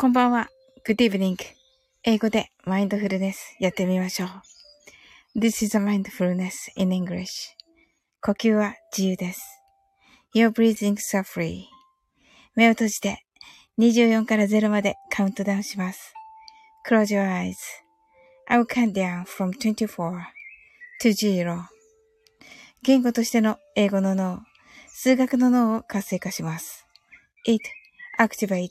こんばんは。Good evening. 英語でマインドフルネスやってみましょう。This is a mindfulness in English. 呼吸は自由です。Your breathing are free. 目を閉じて24から0までカウントダウンします。Close your eyes. I will count down from 24 to 0. 言語としての英語の脳、数学の脳を活性化します。It activates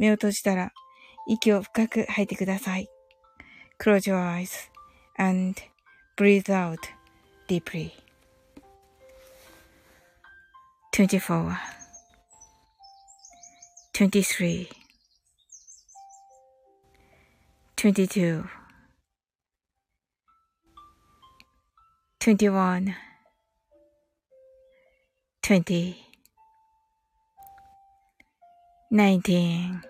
目を閉じたら、息を深く吐いてください。Close your eyes and breathe out deeply. 24 23 22 21 20 19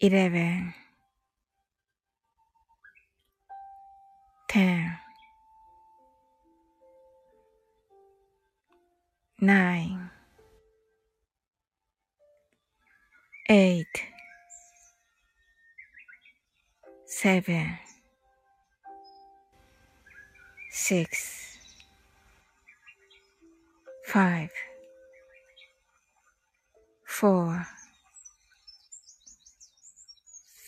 eleven, ten, nine, eight, seven, six, five, four,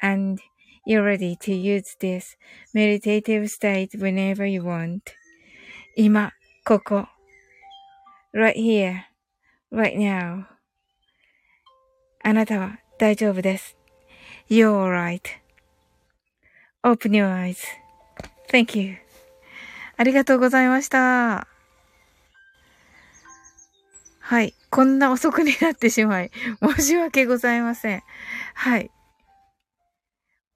And you're ready to use this meditative state whenever you want. 今、ここ。right here, right now. あなたは大丈夫です。You're alright.Open your eyes.Thank you. ありがとうございました。はい。こんな遅くになってしまい、申し訳ございません。はい。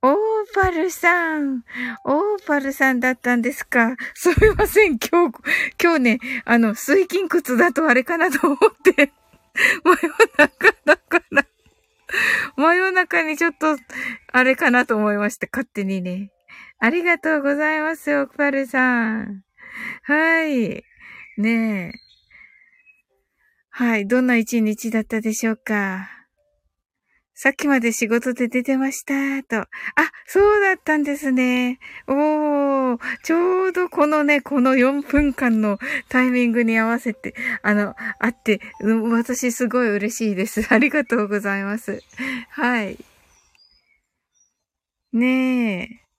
オーパルさん。オーパルさんだったんですか？すみません。今日、今日ね、あの、水筋靴だとあれかなと思って、真夜中だから、真夜中にちょっと、あれかなと思いました。勝手にね。ありがとうございます、オーパルさん。はい。ねえ。はい。どんな一日だったでしょうか？さっきまで仕事で出てました、と。あ、そうだったんですね。おー、ちょうどこのね、この4分間のタイミングに合わせて、あの、あって、私すごい嬉しいです。ありがとうございます。はい。ねえ。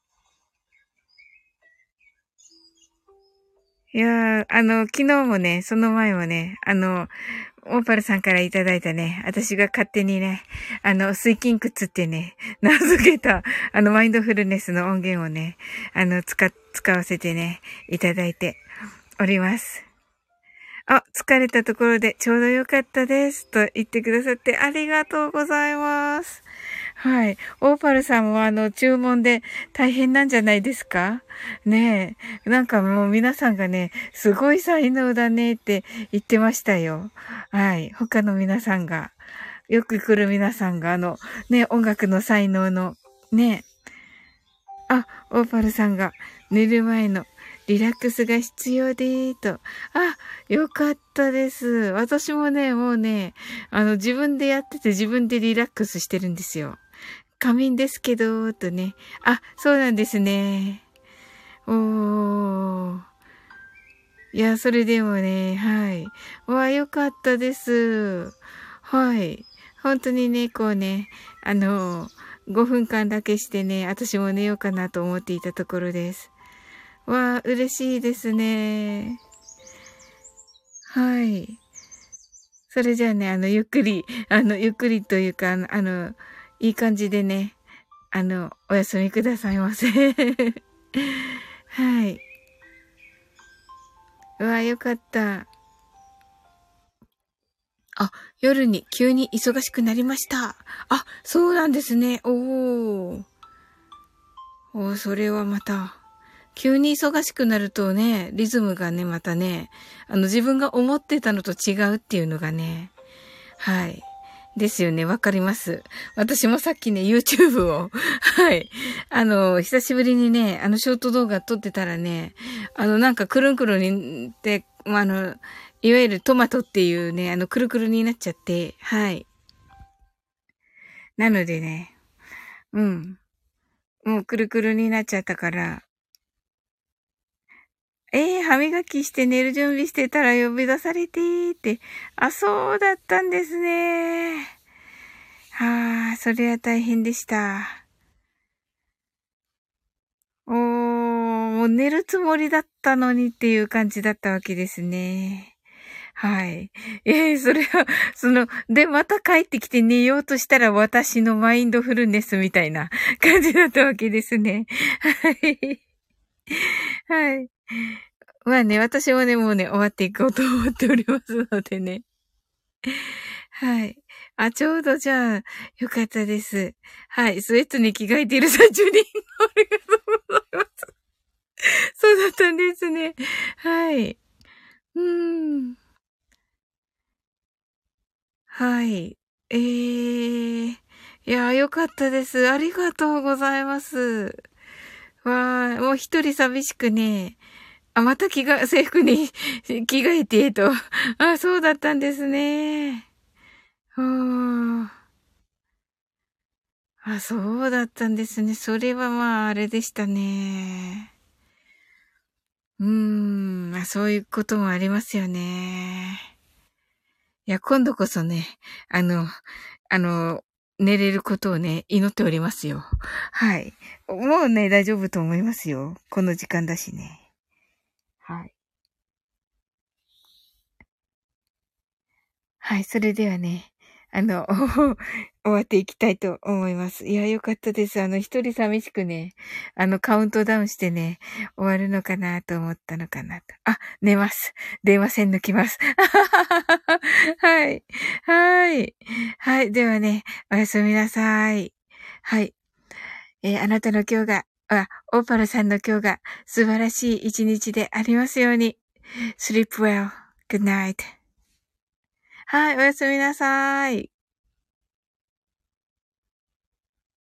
いやー、あの、昨日もね、その前もね、あの、オーパルさんからいただいたね、私が勝手にね、あの、水筋靴ってね、名付けた、あの、マインドフルネスの音源をね、あの、使、使わせてね、いただいております。あ、疲れたところでちょうどよかったです。と言ってくださってありがとうございます。はい。オーパルさんもあの、注文で大変なんじゃないですか？ねえ。なんかもう皆さんがね、すごい才能だねって言ってましたよ。はい。他の皆さんが。よく来る皆さんがあの、ね、音楽の才能の、ね。あ、オーパルさんが寝る前のリラックスが必要でーと。あ、よかったです。私もね、もうね、あの、自分でやってて自分でリラックスしてるんですよ。仮眠ですけど、とね。あ、そうなんですね。おー。いや、それでもね、はい。わあ、よかったです。はい。本当にね、こうね、あの、5分間だけしてね、私も寝ようかなと思っていたところです。わあ、嬉しいですね。はい。それじゃあね、あの、ゆっくり、あの、ゆっくりというか、あの、いい感じでね、あの、お休みくださいませ。はい。うわ、よかった。あ、夜に急に忙しくなりました。あ、そうなんですね。おー。おー、それはまた。急に忙しくなるとね、リズムがね、またね、あの自分が思ってたのと違うっていうのがね、はい。ですよね。わかります。私もさっきね、YouTube を、はい。あの、久しぶりにね、あの、ショート動画撮ってたらね、あの、なんか、くるんくるにって、まあ、あの、いわゆるトマトっていうね、あの、くるくるになっちゃって、はい。なのでね、うん。もうくるくるになっちゃったから、えー、歯磨きして寝る準備してたら呼び出されてって。あ、そうだったんですね。はあ、それは大変でした。おー、もう寝るつもりだったのにっていう感じだったわけですね。はい。ええー、それは、その、で、また帰ってきて寝ようとしたら私のマインドフルネスみたいな感じだったわけですね。はい。はい。まあね、私もね、もうね、終わっていこうと思っておりますのでね。はい。あ、ちょうどじゃあ、よかったです。はい。スウェットに着替えている最中に、ありがとうございます。そうだったんですね。はい。うーん。はい。えー。いや、よかったです。ありがとうございます。わー、もう一人寂しくね、あ、また着が、制服に着替えて、と。あ、そうだったんですね。ああ、そうだったんですね。それはまあ、あれでしたね。うーん、まあ、そういうこともありますよね。いや、今度こそね、あの、あの、寝れることをね、祈っておりますよ。はい。もうね、大丈夫と思いますよ。この時間だしね。はい。はい、それではね、あの、終わっていきたいと思います。いや、よかったです。あの、一人寂しくね、あの、カウントダウンしてね、終わるのかなと思ったのかなと。あ、寝ます。電話線抜きます。はい。はい。はい。ではね、おやすみなさい。はい。えー、あなたの今日があ、オーパルさんの今日が素晴らしい一日でありますように。sleep well. good night. はい、おやすみなさい。